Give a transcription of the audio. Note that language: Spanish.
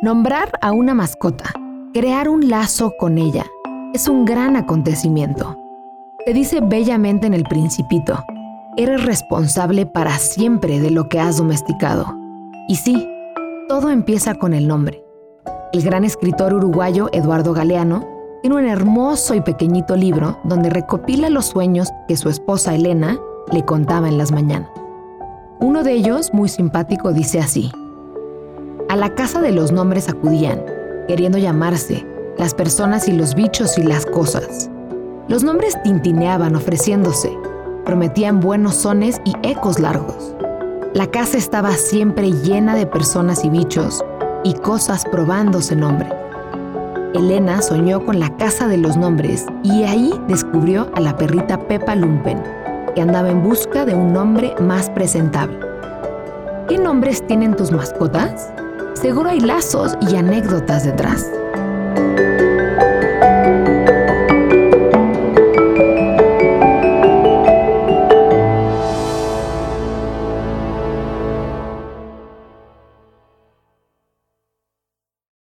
Nombrar a una mascota, crear un lazo con ella, es un gran acontecimiento. Te dice bellamente en el principito, eres responsable para siempre de lo que has domesticado. Y sí, todo empieza con el nombre. El gran escritor uruguayo Eduardo Galeano tiene un hermoso y pequeñito libro donde recopila los sueños que su esposa Elena le contaba en las mañanas. Uno de ellos, muy simpático, dice así. A la casa de los nombres acudían, queriendo llamarse, las personas y los bichos y las cosas. Los nombres tintineaban ofreciéndose, prometían buenos sones y ecos largos. La casa estaba siempre llena de personas y bichos y cosas probándose nombre. Elena soñó con la casa de los nombres y ahí descubrió a la perrita Pepa Lumpen, que andaba en busca de un nombre más presentable. ¿Qué nombres tienen tus mascotas? Seguro hay lazos y anécdotas detrás.